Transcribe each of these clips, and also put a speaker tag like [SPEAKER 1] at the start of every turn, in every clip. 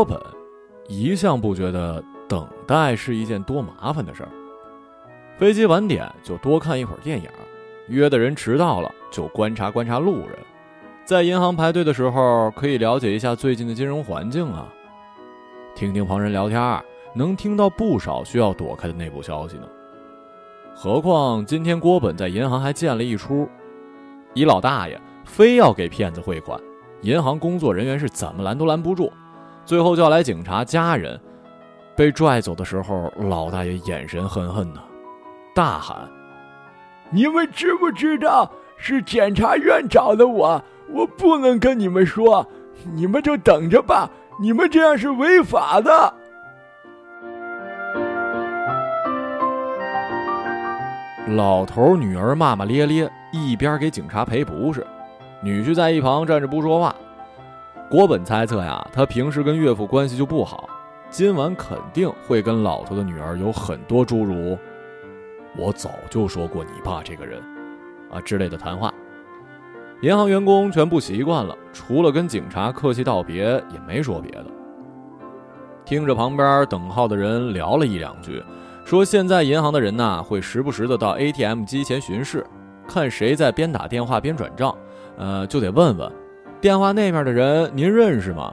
[SPEAKER 1] 郭本一向不觉得等待是一件多麻烦的事儿。飞机晚点就多看一会儿电影，约的人迟到了就观察观察路人，在银行排队的时候可以了解一下最近的金融环境啊，听听旁人聊天，能听到不少需要躲开的内部消息呢。何况今天郭本在银行还见了一出，一老大爷非要给骗子汇款，银行工作人员是怎么拦都拦不住，最后叫来警察家人，被拽走的时候，老大爷眼神恨恨的，大喊：“
[SPEAKER 2] 你们知不知道是检察院找的我？我不能跟你们说，你们就等着吧，你们这样是违法的。”
[SPEAKER 1] 老头女儿骂骂咧咧，一边给警察赔不是，女婿在一旁站着不说话。国本猜测呀，他平时跟岳父关系就不好，今晚肯定会跟老头的女儿有很多诸如“我早就说过你爸这个人”啊之类的谈话。银行员工全不习惯了，除了跟警察客气道别，也没说别的。听着旁边等号的人聊了一两句。说现在银行的人呐，会时不时的到 ATM 机前巡视，看谁在边打电话边转账，呃，就得问问，电话那边的人您认识吗？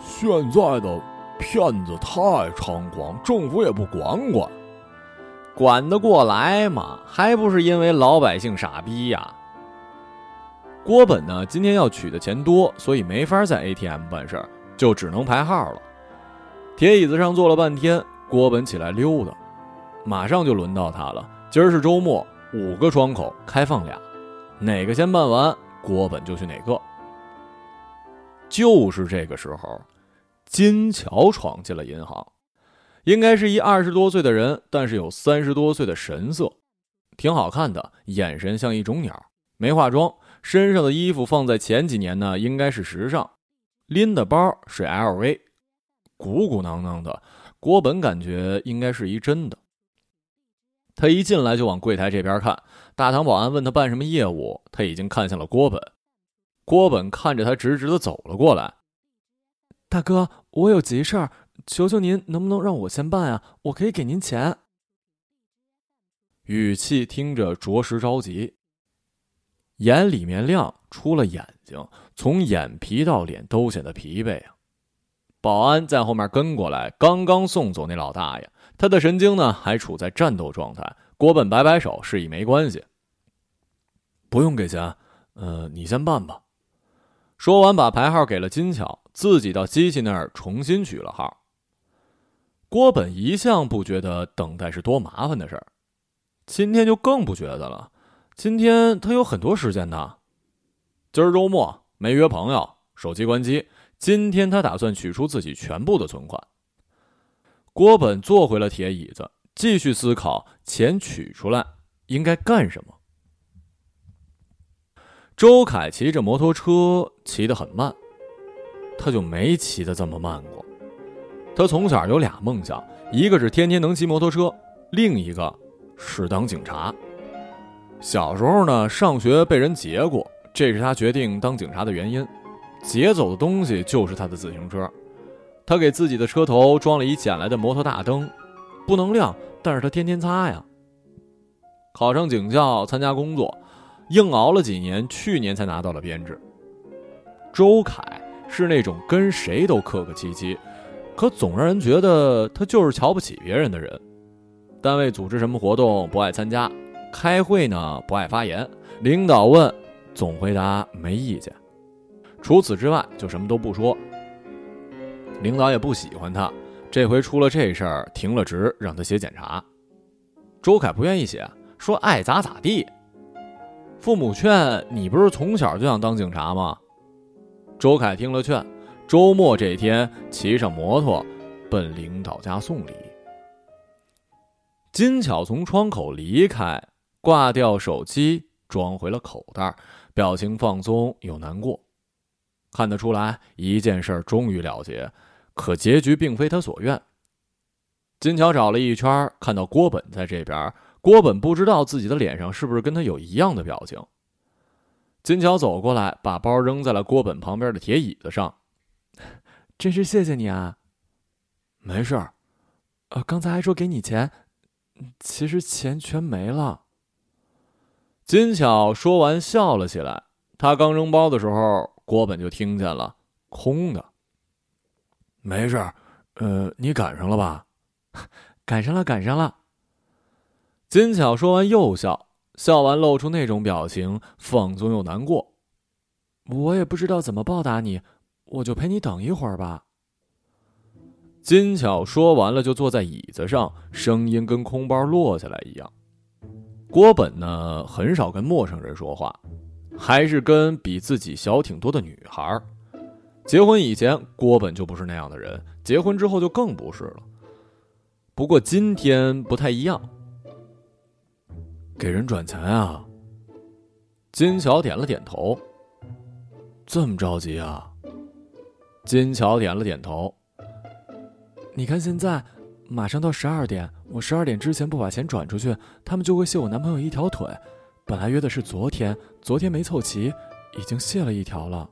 [SPEAKER 2] 现在的骗子太猖狂，政府也不管管，
[SPEAKER 1] 管得过来吗？还不是因为老百姓傻逼呀。郭本呢，今天要取的钱多，所以没法在 ATM 办事儿，就只能排号了。铁椅子上坐了半天。郭本起来溜达，马上就轮到他了。今儿是周末，五个窗口开放俩，哪个先办完，郭本就去哪个。就是这个时候，金桥闯进了银行，应该是一二十多岁的人，但是有三十多岁的神色，挺好看的，眼神像一种鸟，没化妆，身上的衣服放在前几年呢，应该是时尚，拎的包是 LV，鼓鼓囊囊的。郭本感觉应该是一真的。他一进来就往柜台这边看，大堂保安问他办什么业务，他已经看向了郭本。郭本看着他，直直的走了过来。
[SPEAKER 3] 大哥，我有急事儿，求求您能不能让我先办啊？我可以给您钱。
[SPEAKER 1] 语气听着着实着急，眼里面亮出了眼睛，从眼皮到脸都显得疲惫啊。保安在后面跟过来，刚刚送走那老大爷，他的神经呢还处在战斗状态。郭本摆摆手，示意没关系，不用给钱，呃，你先办吧。说完，把牌号给了金巧，自己到机器那儿重新取了号。郭本一向不觉得等待是多麻烦的事儿，今天就更不觉得了。今天他有很多时间呢，今儿周末没约朋友，手机关机。今天他打算取出自己全部的存款。郭本坐回了铁椅子，继续思考钱取出来应该干什么。周凯骑着摩托车骑得很慢，他就没骑得这么慢过。他从小有俩梦想，一个是天天能骑摩托车，另一个是当警察。小时候呢，上学被人劫过，这是他决定当警察的原因。劫走的东西就是他的自行车，他给自己的车头装了一捡来的摩托大灯，不能亮，但是他天天擦呀。考上警校参加工作，硬熬了几年，去年才拿到了编制。周凯是那种跟谁都客客气气，可总让人觉得他就是瞧不起别人的人。单位组织什么活动不爱参加，开会呢不爱发言，领导问总回答没意见。除此之外，就什么都不说。领导也不喜欢他，这回出了这事儿，停了职，让他写检查。周凯不愿意写，说爱咋咋地。父母劝你，不是从小就想当警察吗？周凯听了劝，周末这天骑上摩托，奔领导家送礼。金巧从窗口离开，挂掉手机，装回了口袋，表情放松又难过。看得出来，一件事终于了结，可结局并非他所愿。金桥找了一圈，看到郭本在这边。郭本不知道自己的脸上是不是跟他有一样的表情。金桥走过来，把包扔在了郭本旁边的铁椅子上。
[SPEAKER 3] 真是谢谢你啊。
[SPEAKER 1] 没事儿。
[SPEAKER 3] 呃，刚才还说给你钱，其实钱全没了。
[SPEAKER 1] 金巧说完笑了起来。他刚扔包的时候，郭本就听见了，空的。没事儿，呃，你赶上了吧？
[SPEAKER 3] 赶上了，赶上了。
[SPEAKER 1] 金巧说完又笑，笑完露出那种表情，放纵又难过。
[SPEAKER 3] 我也不知道怎么报答你，我就陪你等一会儿吧。
[SPEAKER 1] 金巧说完了，就坐在椅子上，声音跟空包落下来一样。郭本呢，很少跟陌生人说话，还是跟比自己小挺多的女孩。结婚以前，郭本就不是那样的人，结婚之后就更不是了。不过今天不太一样。给人转钱啊？金巧点了点头。这么着急啊？金巧点了点头。
[SPEAKER 3] 你看现在，马上到十二点，我十二点之前不把钱转出去，他们就会卸我男朋友一条腿。本来约的是昨天，昨天没凑齐，已经卸了一条了。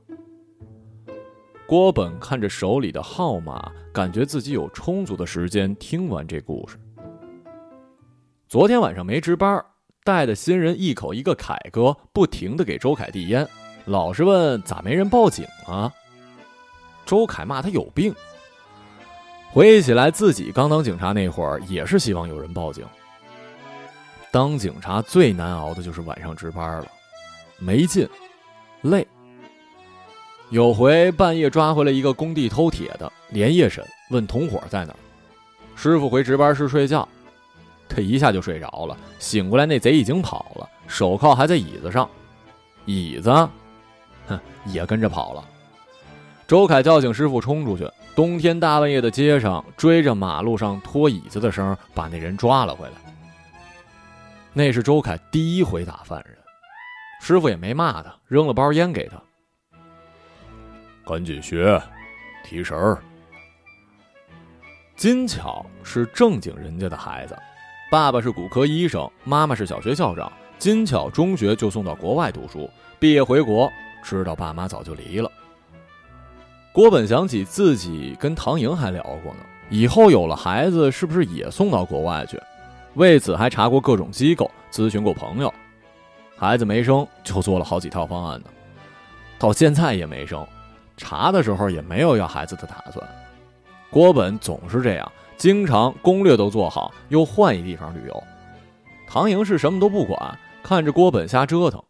[SPEAKER 1] 郭本看着手里的号码，感觉自己有充足的时间听完这故事。昨天晚上没值班。带的新人一口一个凯哥，不停的给周凯递烟，老是问咋没人报警啊？周凯骂他有病。回忆起来，自己刚当警察那会儿，也是希望有人报警。当警察最难熬的就是晚上值班了，没劲，累。有回半夜抓回来一个工地偷铁的，连夜审，问同伙在哪，师傅回值班室睡觉。他一下就睡着了，醒过来那贼已经跑了，手铐还在椅子上，椅子，哼，也跟着跑了。周凯叫醒师傅冲出去，冬天大半夜的街上追着马路上拖椅子的声，把那人抓了回来。那是周凯第一回打犯人，师傅也没骂他，扔了包烟给他，赶紧学，提神儿。金巧是正经人家的孩子。爸爸是骨科医生，妈妈是小学校长。金巧中学就送到国外读书，毕业回国，知道爸妈早就离了。郭本想起自己跟唐莹还聊过呢，以后有了孩子是不是也送到国外去？为此还查过各种机构，咨询过朋友。孩子没生就做了好几套方案呢，到现在也没生，查的时候也没有要孩子的打算。郭本总是这样。经常攻略都做好，又换一地方旅游。唐莹是什么都不管，看着郭本瞎折腾。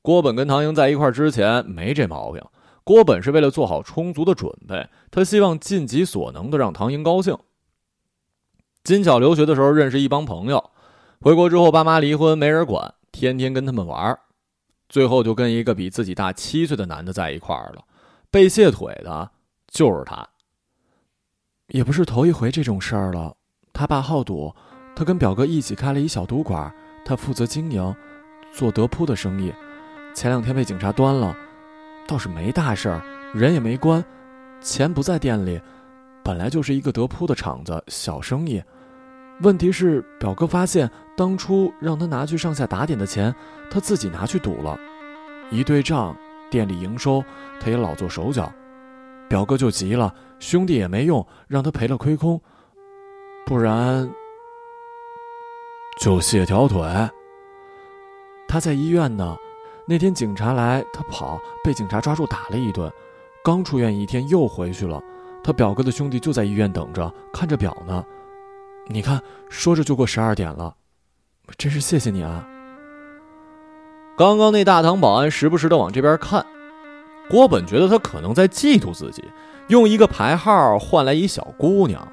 [SPEAKER 1] 郭本跟唐莹在一块之前没这毛病。郭本是为了做好充足的准备，他希望尽己所能的让唐莹高兴。金巧留学的时候认识一帮朋友，回国之后爸妈离婚没人管，天天跟他们玩，最后就跟一个比自己大七岁的男的在一块儿了。被卸腿的就是他。
[SPEAKER 3] 也不是头一回这种事儿了。他爸好赌，他跟表哥一起开了一小赌馆，他负责经营，做德扑的生意。前两天被警察端了，倒是没大事儿，人也没关，钱不在店里，本来就是一个德扑的场子，小生意。问题是表哥发现，当初让他拿去上下打点的钱，他自己拿去赌了。一对账，店里营收，他也老做手脚。表哥就急了，兄弟也没用，让他赔了亏空，不然
[SPEAKER 1] 就卸条腿。
[SPEAKER 3] 他在医院呢，那天警察来，他跑，被警察抓住打了一顿，刚出院一天又回去了。他表哥的兄弟就在医院等着，看着表呢。你看，说着就过十二点了，真是谢谢你啊。
[SPEAKER 1] 刚刚那大堂保安时不时的往这边看。郭本觉得他可能在嫉妒自己，用一个牌号换来一小姑娘，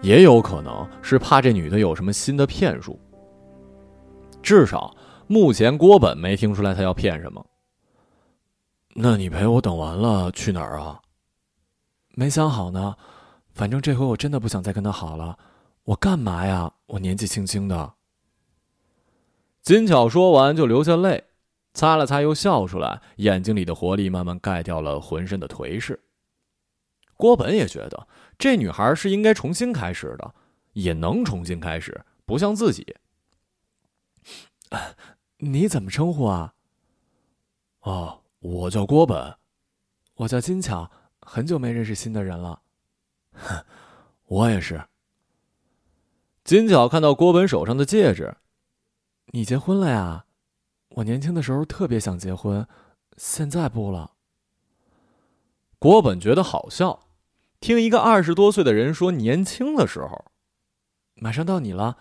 [SPEAKER 1] 也有可能是怕这女的有什么新的骗术。至少目前郭本没听出来他要骗什么。那你陪我等完了去哪儿啊？
[SPEAKER 3] 没想好呢，反正这回我真的不想再跟他好了。我干嘛呀？我年纪轻轻的。
[SPEAKER 1] 金巧说完就流下泪。擦了擦，又笑出来，眼睛里的活力慢慢盖掉了浑身的颓势。郭本也觉得这女孩是应该重新开始的，也能重新开始，不像自己。
[SPEAKER 3] 你怎么称呼啊？
[SPEAKER 1] 哦，我叫郭本，
[SPEAKER 3] 我叫金巧，很久没认识新的人了。
[SPEAKER 1] 哼，我也是。金巧看到郭本手上的戒指，
[SPEAKER 3] 你结婚了呀？我年轻的时候特别想结婚，现在不了。
[SPEAKER 1] 郭本觉得好笑，听一个二十多岁的人说年轻的时候。
[SPEAKER 3] 马上到你了，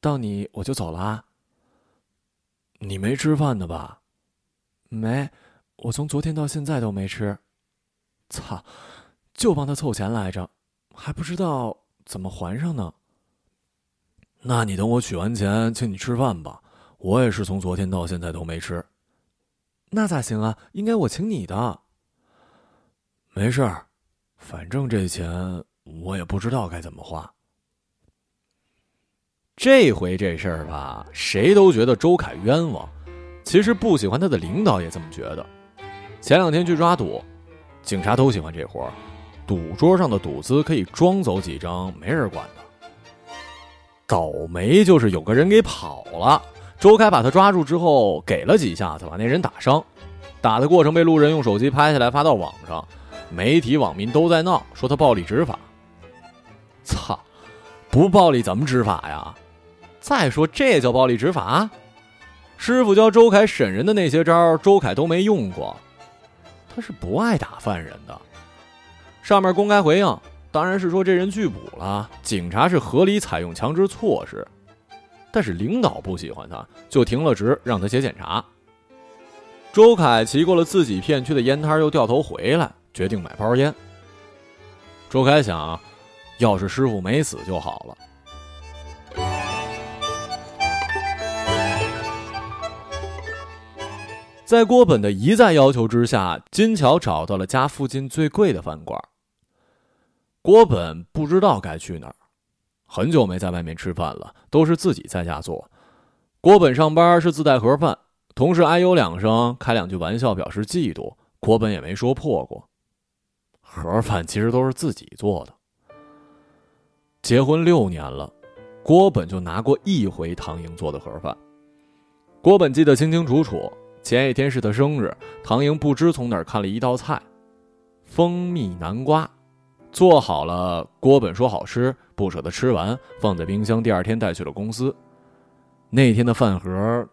[SPEAKER 3] 到你我就走了。
[SPEAKER 1] 你没吃饭呢吧？
[SPEAKER 3] 没，我从昨天到现在都没吃。操，就帮他凑钱来着，还不知道怎么还上呢。
[SPEAKER 1] 那你等我取完钱，请你吃饭吧。我也是从昨天到现在都没吃。
[SPEAKER 3] 那咋行啊？应该我请你的。
[SPEAKER 1] 没事儿，反正这钱我也不知道该怎么花。这回这事儿吧，谁都觉得周凯冤枉。其实不喜欢他的领导也这么觉得。前两天去抓赌，警察都喜欢这活儿，赌桌上的赌资可以装走几张，没人管的。倒霉就是有个人给跑了，周凯把他抓住之后，给了几下子，把那人打伤。打的过程被路人用手机拍下来发到网上，媒体网民都在闹，说他暴力执法。操，不暴力怎么执法呀？再说，这叫暴力执法？师傅教周凯审人的那些招，周凯都没用过。他是不爱打犯人的。上面公开回应，当然是说这人拒捕了，警察是合理采用强制措施。但是领导不喜欢他，就停了职，让他写检查。周凯骑过了自己片区的烟摊，又掉头回来，决定买包烟。周凯想，要是师傅没死就好了。在郭本的一再要求之下，金桥找到了家附近最贵的饭馆。郭本不知道该去哪儿，很久没在外面吃饭了，都是自己在家做。郭本上班是自带盒饭，同事哎呦两声，开两句玩笑表示嫉妒，郭本也没说破过。盒饭其实都是自己做的。结婚六年了，郭本就拿过一回唐英做的盒饭，郭本记得清清楚楚。前一天是他生日，唐英不知从哪儿看了一道菜，蜂蜜南瓜，做好了。郭本说好吃，不舍得吃完，放在冰箱，第二天带去了公司。那天的饭盒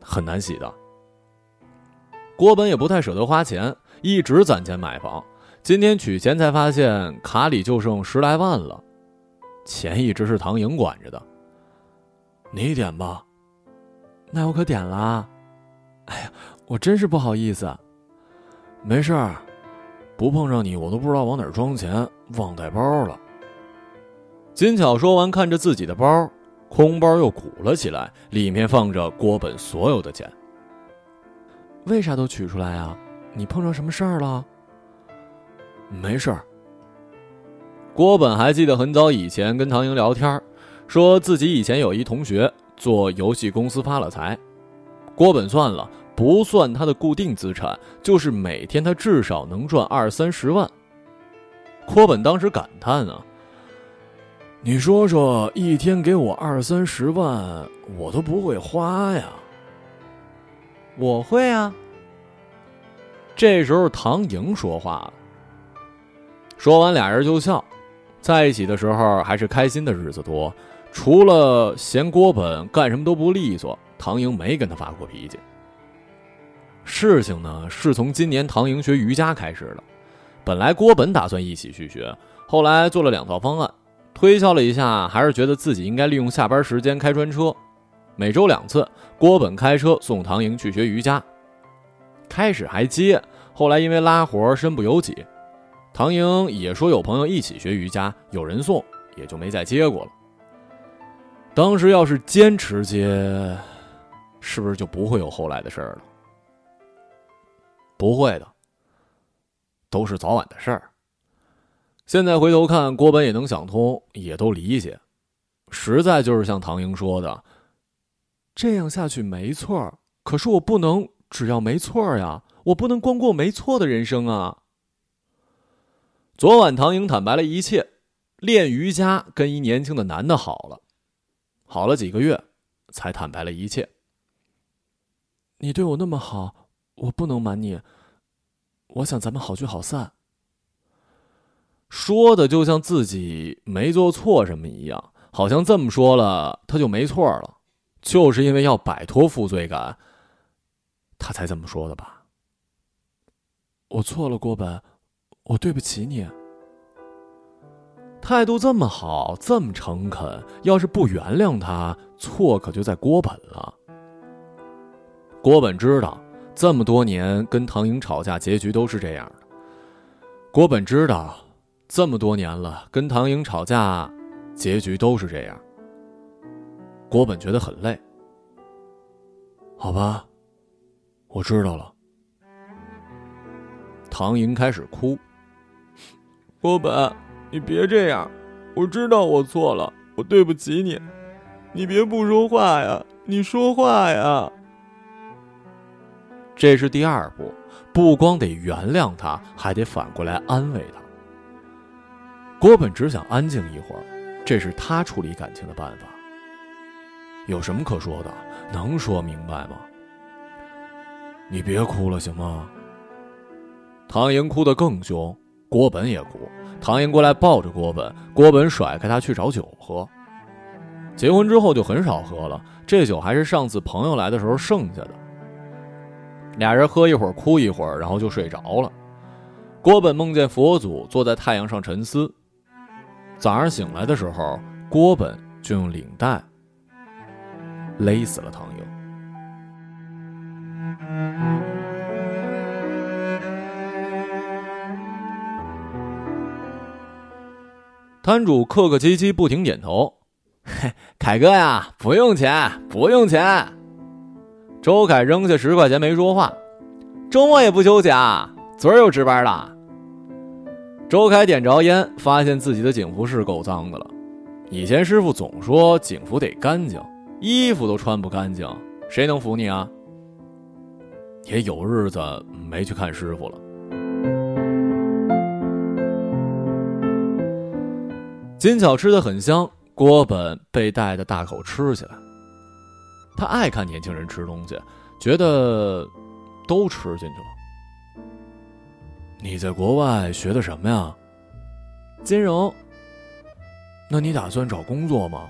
[SPEAKER 1] 很难洗的。郭本也不太舍得花钱，一直攒钱买房。今天取钱才发现卡里就剩十来万了，钱一直是唐莹管着的。你点吧，
[SPEAKER 3] 那我可点了。哎呀，我真是不好意思。
[SPEAKER 1] 没事儿，不碰上你，我都不知道往哪儿装钱，忘带包了。金巧说完，看着自己的包，空包又鼓了起来，里面放着郭本所有的钱。
[SPEAKER 3] 为啥都取出来啊？你碰上什么事儿了？
[SPEAKER 1] 没事儿。郭本还记得很早以前跟唐英聊天，说自己以前有一同学做游戏公司发了财。郭本算了，不算他的固定资产，就是每天他至少能赚二三十万。郭本当时感叹啊：“你说说，一天给我二三十万，我都不会花呀。”
[SPEAKER 3] 我会啊。
[SPEAKER 1] 这时候唐莹说话了，说完俩人就笑，在一起的时候还是开心的日子多，除了嫌郭本干什么都不利索。唐英没跟他发过脾气。事情呢，是从今年唐英学瑜伽开始的。本来郭本打算一起去学，后来做了两套方案，推敲了一下，还是觉得自己应该利用下班时间开专车，每周两次，郭本开车送唐英去学瑜伽。开始还接，后来因为拉活身不由己，唐英也说有朋友一起学瑜伽，有人送，也就没再接过了。当时要是坚持接。是不是就不会有后来的事儿了？不会的，都是早晚的事儿。现在回头看，郭本也能想通，也都理解。实在就是像唐英说的，
[SPEAKER 3] 这样下去没错儿可是我不能只要没错儿呀，我不能光过没错的人生啊。
[SPEAKER 1] 昨晚唐英坦白了一切，练瑜伽跟一年轻的男的好了，好了几个月，才坦白了一切。
[SPEAKER 3] 你对我那么好，我不能瞒你。我想咱们好聚好散，
[SPEAKER 1] 说的就像自己没做错什么一样，好像这么说了他就没错了。就是因为要摆脱负罪感，他才这么说的吧？
[SPEAKER 3] 我错了，郭本，我对不起你。
[SPEAKER 1] 态度这么好，这么诚恳，要是不原谅他，错可就在郭本了。郭本知道，这么多年跟唐英吵架，结局都是这样的。郭本知道。这么多年了，跟唐英吵架，结局都是这样。郭本觉得很累。
[SPEAKER 3] 好吧，我知道了。
[SPEAKER 1] 唐莹开始哭。
[SPEAKER 2] 郭本，你别这样，我知道我错了，我对不起你。你别不说话呀，你说话呀。
[SPEAKER 1] 这是第二步，不光得原谅他，还得反过来安慰他。郭本只想安静一会儿，这是他处理感情的办法。有什么可说的？能说明白吗？
[SPEAKER 3] 你别哭了，行吗？
[SPEAKER 1] 唐英哭得更凶，郭本也哭。唐英过来抱着郭本，郭本甩开他去找酒喝。结婚之后就很少喝了，这酒还是上次朋友来的时候剩下的。俩人喝一会儿，哭一会儿，然后就睡着了。郭本梦见佛祖坐在太阳上沉思。早上醒来的时候，郭本就用领带勒死了唐英。摊主客客气气，不停点头。嘿，凯哥呀，不用钱，不用钱。周凯扔下十块钱没说话。周末也不休息啊？昨儿又值班了。周凯点着烟，发现自己的警服是够脏的了。以前师傅总说警服得干净，衣服都穿不干净，谁能服你啊？也有日子没去看师傅了。金巧吃的很香，郭本被带的大口吃起来。他爱看年轻人吃东西，觉得都吃进去了。
[SPEAKER 3] 你在国外学的什么呀？
[SPEAKER 1] 金融。
[SPEAKER 3] 那你打算找工作吗？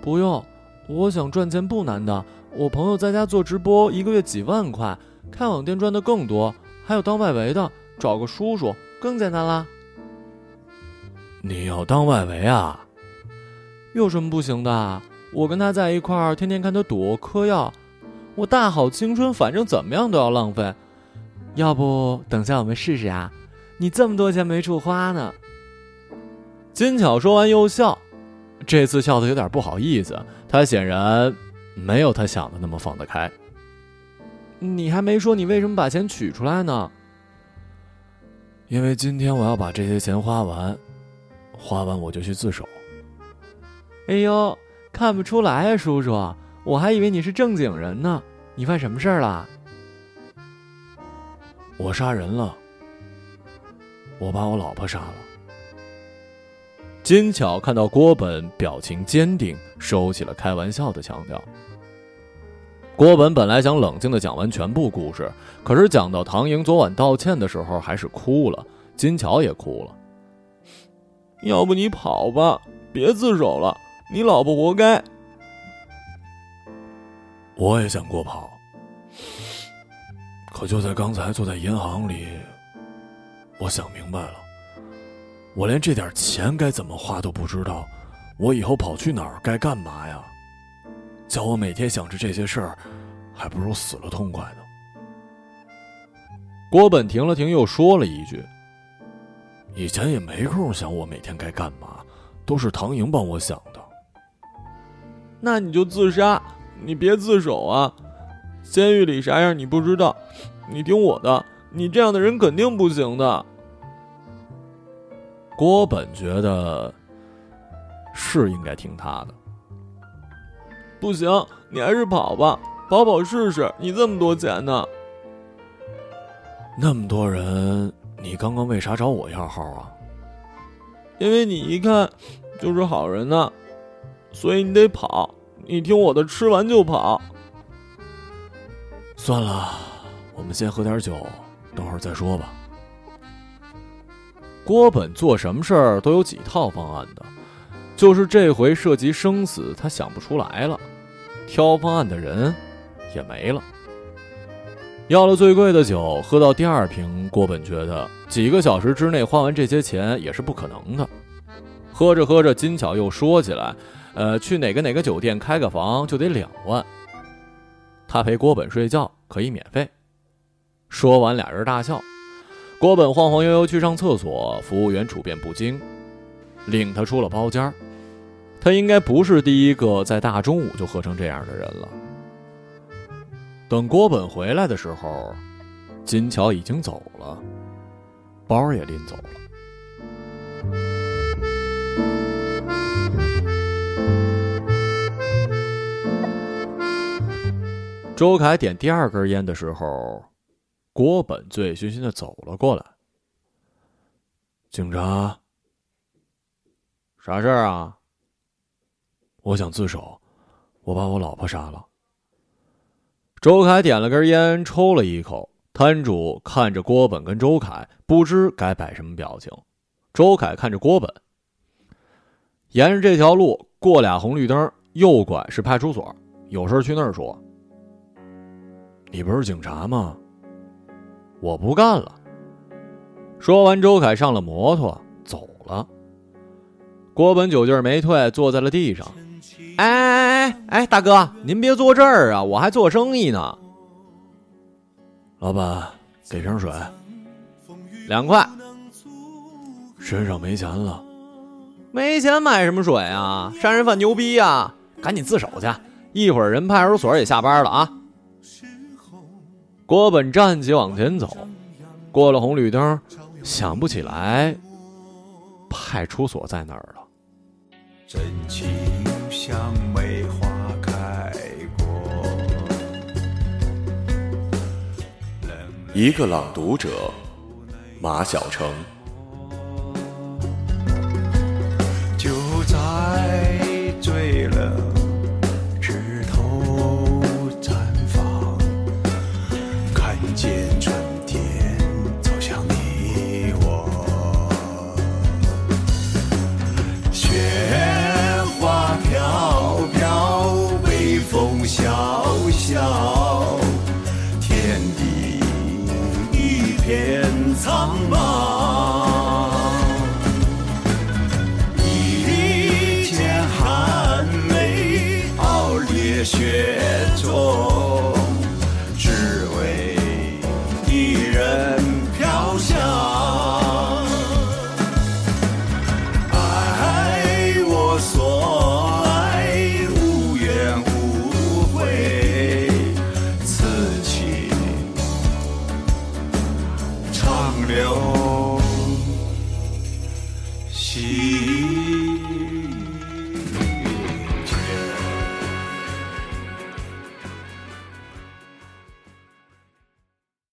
[SPEAKER 1] 不用，我想赚钱不难的。我朋友在家做直播，一个月几万块，开网店赚的更多。还有当外围的，找个叔叔更简单啦。
[SPEAKER 3] 你要当外围啊？
[SPEAKER 1] 有什么不行的？我跟他在一块儿，天天看他赌嗑药，我大好青春，反正怎么样都要浪费。要不等下我们试试啊？你这么多钱没处花呢。金巧说完又笑，这次笑的有点不好意思。他显然没有他想的那么放得开。你还没说你为什么把钱取出来呢？
[SPEAKER 3] 因为今天我要把这些钱花完，花完我就去自首。
[SPEAKER 1] 哎呦，看不出来啊，叔叔，我还以为你是正经人呢。你犯什么事儿了？
[SPEAKER 3] 我杀人了，我把我老婆杀了。
[SPEAKER 1] 金巧看到郭本表情坚定，收起了开玩笑的腔调。郭本本来想冷静的讲完全部故事，可是讲到唐莹昨晚道歉的时候，还是哭了。金巧也哭了。
[SPEAKER 2] 要不你跑吧，别自首了，你老婆活该。
[SPEAKER 3] 我也想过跑。可就在刚才，坐在银行里，我想明白了，我连这点钱该怎么花都不知道，我以后跑去哪儿该干嘛呀？叫我每天想着这些事儿，还不如死了痛快呢。
[SPEAKER 1] 郭本停了停，又说了一句：“
[SPEAKER 3] 以前也没空想我每天该干嘛，都是唐莹帮我想的。”
[SPEAKER 2] 那你就自杀，你别自首啊！监狱里啥样你不知道。你听我的，你这样的人肯定不行的。
[SPEAKER 1] 郭本觉得是应该听他的。
[SPEAKER 2] 不行，你还是跑吧，跑跑试试。你这么多钱呢？
[SPEAKER 3] 那么多人，你刚刚为啥找我要号啊？
[SPEAKER 2] 因为你一看就是好人呢，所以你得跑。你听我的，吃完就跑。
[SPEAKER 3] 算了。我们先喝点酒，等会儿再说吧。
[SPEAKER 1] 郭本做什么事儿都有几套方案的，就是这回涉及生死，他想不出来了。挑方案的人也没了。要了最贵的酒，喝到第二瓶，郭本觉得几个小时之内花完这些钱也是不可能的。喝着喝着，金巧又说起来：“呃，去哪个哪个酒店开个房就得两万，他陪郭本睡觉可以免费。”说完，俩人大笑。郭本晃晃悠悠去上厕所，服务员处变不惊，领他出了包间。他应该不是第一个在大中午就喝成这样的人了。等郭本回来的时候，金桥已经走了，包也拎走了。周凯点第二根烟的时候。郭本醉醺醺的走了过来。警察，啥事儿啊？
[SPEAKER 3] 我想自首，我把我老婆杀了。
[SPEAKER 1] 周凯点了根烟，抽了一口，摊主看着郭本跟周凯，不知该摆什么表情。周凯看着郭本，沿着这条路过俩红绿灯，右拐是派出所，有事去那儿说。
[SPEAKER 3] 你不是警察吗？
[SPEAKER 1] 我不干了。说完，周凯上了摩托走了。郭本酒劲没退，坐在了地上。哎哎哎哎，大哥，您别坐这儿啊，我还做生意呢。
[SPEAKER 3] 老板，给瓶水，
[SPEAKER 1] 两块。
[SPEAKER 3] 身上没钱了，
[SPEAKER 1] 没钱买什么水啊？杀人犯牛逼呀！赶紧自首去，一会儿人派出所也下班了啊。郭本站起往前走，过了红绿灯，想不起来派出所在哪儿了。真情像梅花开过。
[SPEAKER 4] 一个朗读者，马晓成。苍茫一剪寒梅傲立雪